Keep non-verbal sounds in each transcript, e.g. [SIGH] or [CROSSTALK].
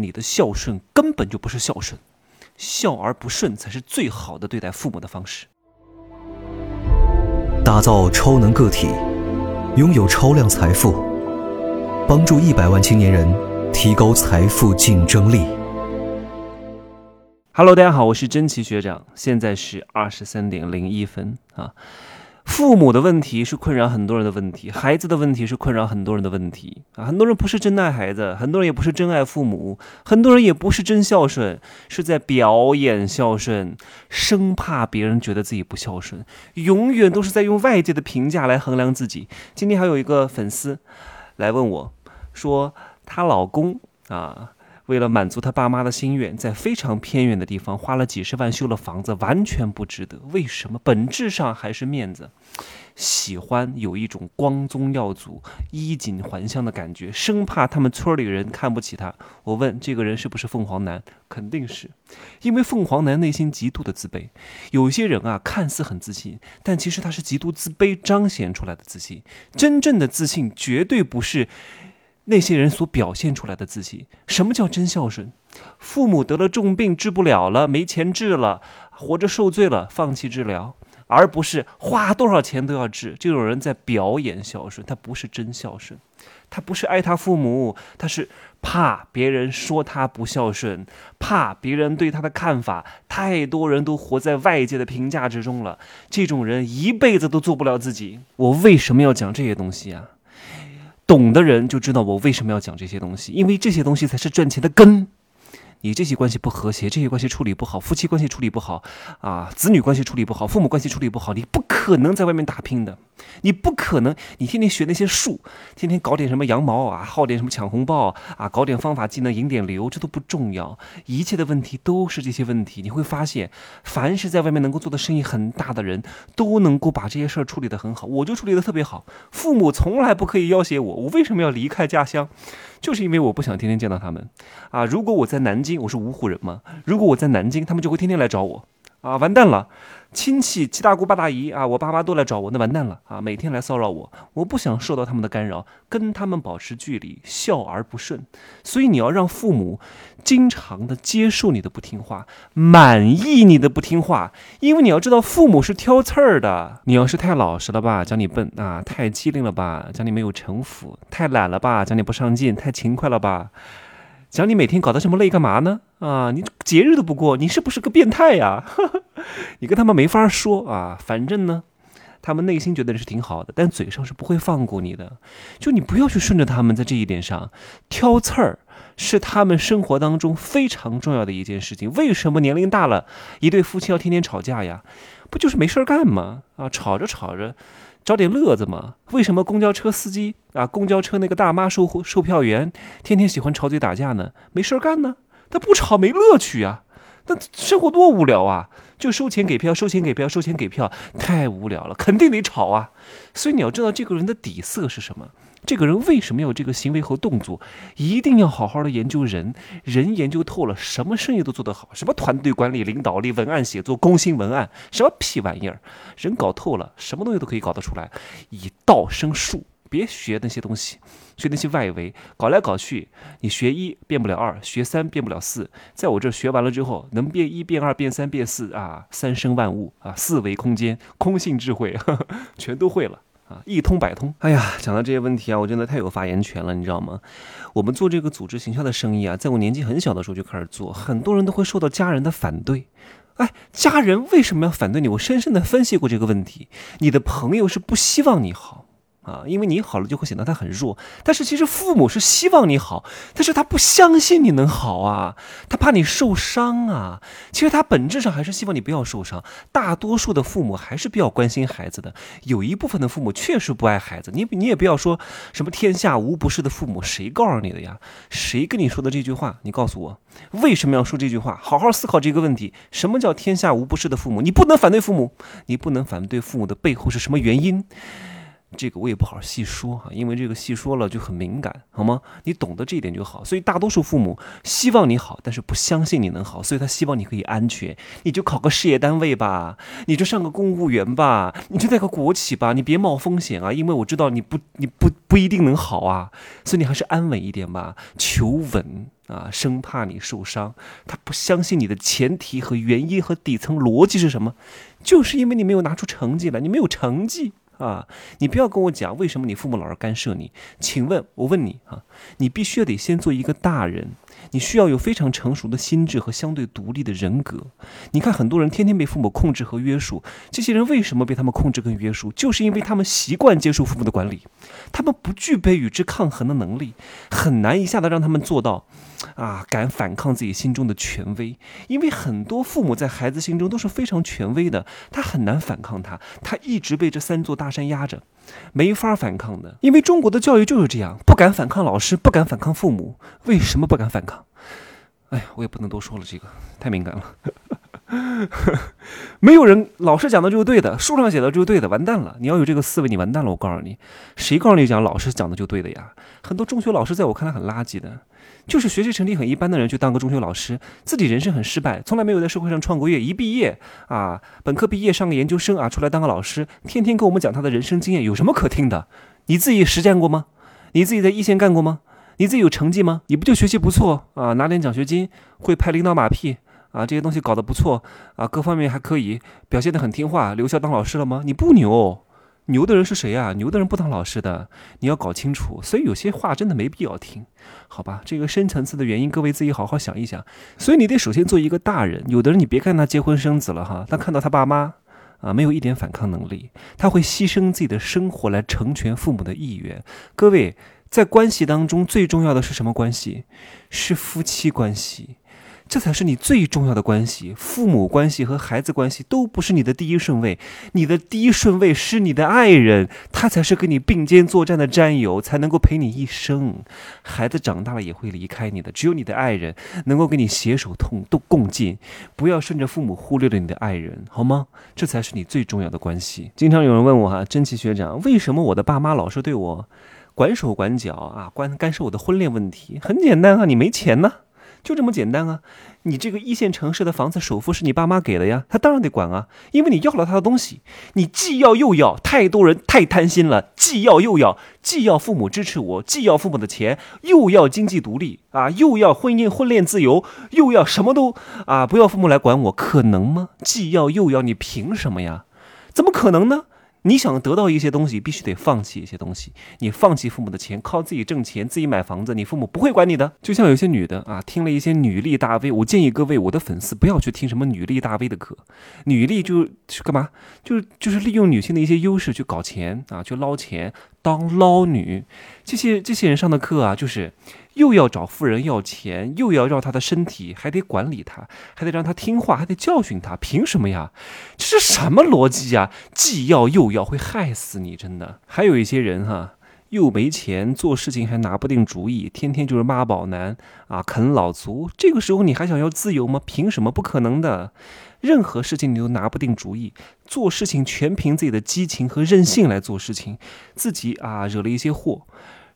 你的孝顺根本就不是孝顺，孝而不顺才是最好的对待父母的方式。打造超能个体，拥有超量财富，帮助一百万青年人提高财富竞争力。Hello，大家好，我是真奇学长，现在是二十三点零一分啊。父母的问题是困扰很多人的问题，孩子的问题是困扰很多人的问题啊！很多人不是真爱孩子，很多人也不是真爱父母，很多人也不是真孝顺，是在表演孝顺，生怕别人觉得自己不孝顺，永远都是在用外界的评价来衡量自己。今天还有一个粉丝来问我，说她老公啊。为了满足他爸妈的心愿，在非常偏远的地方花了几十万修了房子，完全不值得。为什么？本质上还是面子，喜欢有一种光宗耀祖、衣锦还乡的感觉，生怕他们村里人看不起他。我问这个人是不是凤凰男？肯定是，因为凤凰男内心极度的自卑。有些人啊，看似很自信，但其实他是极度自卑彰显出来的自信。真正的自信绝对不是。那些人所表现出来的自信，什么叫真孝顺？父母得了重病治不了了，没钱治了，活着受罪了，放弃治疗，而不是花多少钱都要治。这种人在表演孝顺，他不是真孝顺，他不是爱他父母，他是怕别人说他不孝顺，怕别人对他的看法。太多人都活在外界的评价之中了，这种人一辈子都做不了自己。我为什么要讲这些东西啊？懂的人就知道我为什么要讲这些东西，因为这些东西才是赚钱的根。你这些关系不和谐，这些关系处理不好，夫妻关系处理不好，啊，子女关系处理不好，父母关系处理不好，你不可能在外面打拼的。你不可能，你天天学那些术，天天搞点什么羊毛啊，耗点什么抢红包啊，搞点方法技能引点流，这都不重要。一切的问题都是这些问题。你会发现，凡是在外面能够做的生意很大的人，都能够把这些事儿处理得很好。我就处理得特别好。父母从来不可以要挟我，我为什么要离开家乡？就是因为我不想天天见到他们啊！如果我在南京，我是芜湖人嘛，如果我在南京，他们就会天天来找我啊！完蛋了，亲戚七大姑八大姨啊，我爸妈都来找我，那完蛋了啊！每天来骚扰我，我不想受到他们的干扰，跟他们保持距离，笑而不顺。所以你要让父母经常的接受你的不听话，满意你的不听话，因为你要知道，父母是挑刺儿的。你要是太老实了吧，讲你笨啊；太机灵了吧，讲你没有城府；太懒了吧，讲你不上进；太勤快了吧。讲你每天搞得这么累干嘛呢？啊，你节日都不过，你是不是个变态呀？[LAUGHS] 你跟他们没法说啊。反正呢，他们内心觉得你是挺好的，但嘴上是不会放过你的。就你不要去顺着他们，在这一点上挑刺儿，是他们生活当中非常重要的一件事情。为什么年龄大了，一对夫妻要天天吵架呀？不就是没事儿干吗？啊，吵着吵着。找点乐子嘛？为什么公交车司机啊，公交车那个大妈售售票员，天天喜欢吵嘴打架呢？没事儿干呢？他不吵没乐趣呀？那生活多无聊啊！就收钱给票，收钱给票，收钱给票，太无聊了，肯定得吵啊！所以你要知道这个人的底色是什么。这个人为什么有这个行为和动作？一定要好好的研究人，人研究透了，什么生意都做得好。什么团队管理、领导力、文案写作、攻心文案，什么屁玩意儿？人搞透了，什么东西都可以搞得出来。以道生术，别学那些东西，学那些外围，搞来搞去，你学一变不了二，学三变不了四。在我这学完了之后，能变一变二变三变四啊，三生万物啊，四维空间、空性智慧，呵 [LAUGHS] 呵全都会了。啊，一通百通。哎呀，讲到这些问题啊，我真的太有发言权了，你知道吗？我们做这个组织形象的生意啊，在我年纪很小的时候就开始做，很多人都会受到家人的反对。哎，家人为什么要反对你？我深深的分析过这个问题。你的朋友是不希望你好。啊，因为你好了就会显得他很弱，但是其实父母是希望你好，但是他不相信你能好啊，他怕你受伤啊。其实他本质上还是希望你不要受伤。大多数的父母还是比较关心孩子的，有一部分的父母确实不爱孩子。你你也不要说什么天下无不是的父母，谁告诉你的呀？谁跟你说的这句话？你告诉我，为什么要说这句话？好好思考这个问题。什么叫天下无不是的父母？你不能反对父母，你不能反对父母的背后是什么原因？这个我也不好细说哈，因为这个细说了就很敏感，好吗？你懂得这一点就好。所以大多数父母希望你好，但是不相信你能好，所以他希望你可以安全，你就考个事业单位吧，你就上个公务员吧，你就在个国企吧，你别冒风险啊，因为我知道你不，你不不一定能好啊，所以你还是安稳一点吧，求稳。啊，生怕你受伤，他不相信你的前提和原因和底层逻辑是什么？就是因为你没有拿出成绩来，你没有成绩啊！你不要跟我讲为什么你父母老是干涉你。请问，我问你啊，你必须要得先做一个大人。你需要有非常成熟的心智和相对独立的人格。你看，很多人天天被父母控制和约束，这些人为什么被他们控制跟约束？就是因为他们习惯接受父母的管理，他们不具备与之抗衡的能力，很难一下子让他们做到，啊，敢反抗自己心中的权威。因为很多父母在孩子心中都是非常权威的，他很难反抗他，他一直被这三座大山压着。没法反抗的，因为中国的教育就是这样，不敢反抗老师，不敢反抗父母。为什么不敢反抗？哎呀，我也不能多说了，这个太敏感了。[LAUGHS] 没有人，老师讲的就是对的，书上写的就是对的，完蛋了！你要有这个思维，你完蛋了。我告诉你，谁告诉你讲老师讲的就对的呀？很多中学老师在我看来很垃圾的。就是学习成绩很一般的人去当个中学老师，自己人生很失败，从来没有在社会上创过业。一毕业啊，本科毕业上个研究生啊，出来当个老师，天天跟我们讲他的人生经验，有什么可听的？你自己实践过吗？你自己在一线干过吗？你自己有成绩吗？你不就学习不错啊，拿点奖学金，会拍领导马屁啊，这些东西搞得不错啊，各方面还可以，表现得很听话，留校当老师了吗？你不牛。牛的人是谁呀？牛的人不当老师的，你要搞清楚。所以有些话真的没必要听，好吧？这个深层次的原因，各位自己好好想一想。所以你得首先做一个大人。有的人你别看他结婚生子了哈，他看到他爸妈啊没有一点反抗能力，他会牺牲自己的生活来成全父母的意愿。各位在关系当中最重要的是什么关系？是夫妻关系。这才是你最重要的关系，父母关系和孩子关系都不是你的第一顺位，你的第一顺位是你的爱人，他才是跟你并肩作战的战友，才能够陪你一生。孩子长大了也会离开你的，只有你的爱人能够跟你携手同都共进。不要顺着父母忽略了你的爱人，好吗？这才是你最重要的关系。经常有人问我哈，真奇学长，为什么我的爸妈老是对我管手管脚啊，关干涉我的婚恋问题？很简单啊，你没钱呢。就这么简单啊！你这个一线城市的房子首付是你爸妈给的呀，他当然得管啊，因为你要了他的东西，你既要又要，太多人太贪心了，既要又要，既要父母支持我，既要父母的钱，又要经济独立啊，又要婚姻婚恋自由，又要什么都啊，不要父母来管我，可能吗？既要又要，你凭什么呀？怎么可能呢？你想得到一些东西，必须得放弃一些东西。你放弃父母的钱，靠自己挣钱，自己买房子，你父母不会管你的。就像有些女的啊，听了一些女力大 V，我建议各位我的粉丝不要去听什么女力大 V 的课。女力就是干嘛？就是就是利用女性的一些优势去搞钱啊，去捞钱，当捞女。这些这些人上的课啊，就是。又要找富人要钱，又要要他的身体，还得管理他，还得让他听话，还得教训他，凭什么呀？这是什么逻辑呀？既要又要，会害死你，真的。还有一些人哈，又没钱，做事情还拿不定主意，天天就是妈宝男啊，啃老族。这个时候你还想要自由吗？凭什么？不可能的。任何事情你都拿不定主意，做事情全凭自己的激情和任性来做事情，自己啊惹了一些祸。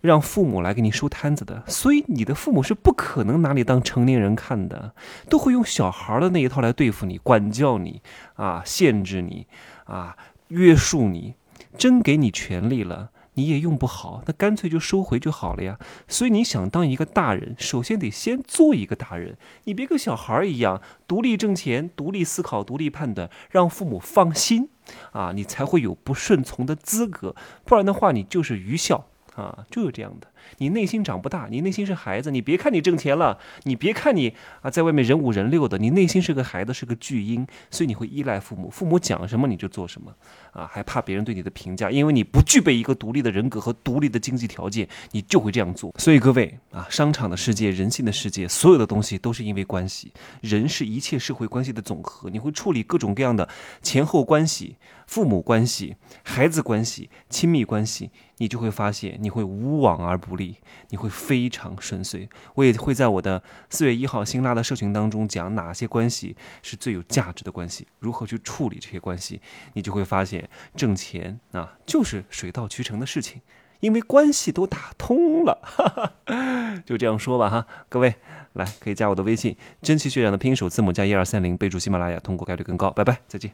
让父母来给你收摊子的，所以你的父母是不可能拿你当成年人看的，都会用小孩的那一套来对付你、管教你啊、限制你啊、约束你。真给你权利了，你也用不好，那干脆就收回就好了呀。所以你想当一个大人，首先得先做一个大人，你别跟小孩一样独立挣钱、独立思考、独立判断，让父母放心啊，你才会有不顺从的资格。不然的话，你就是愚孝。啊，就是这样的。你内心长不大，你内心是孩子。你别看你挣钱了，你别看你啊，在外面人五人六的，你内心是个孩子，是个巨婴，所以你会依赖父母。父母讲什么你就做什么，啊，还怕别人对你的评价，因为你不具备一个独立的人格和独立的经济条件，你就会这样做。所以各位啊，商场的世界，人性的世界，所有的东西都是因为关系。人是一切社会关系的总和，你会处理各种各样的前后关系、父母关系、孩子关系、亲密关系。你就会发现，你会无往而不利，你会非常顺遂。我也会在我的四月一号新拉的社群当中讲哪些关系是最有价值的关系，如何去处理这些关系。你就会发现，挣钱啊就是水到渠成的事情，因为关系都打通了。[LAUGHS] 就这样说吧哈，各位来可以加我的微信，真奇学长的拼音首字母加一二三零，备注喜马拉雅，通过概率更高。拜拜，再见。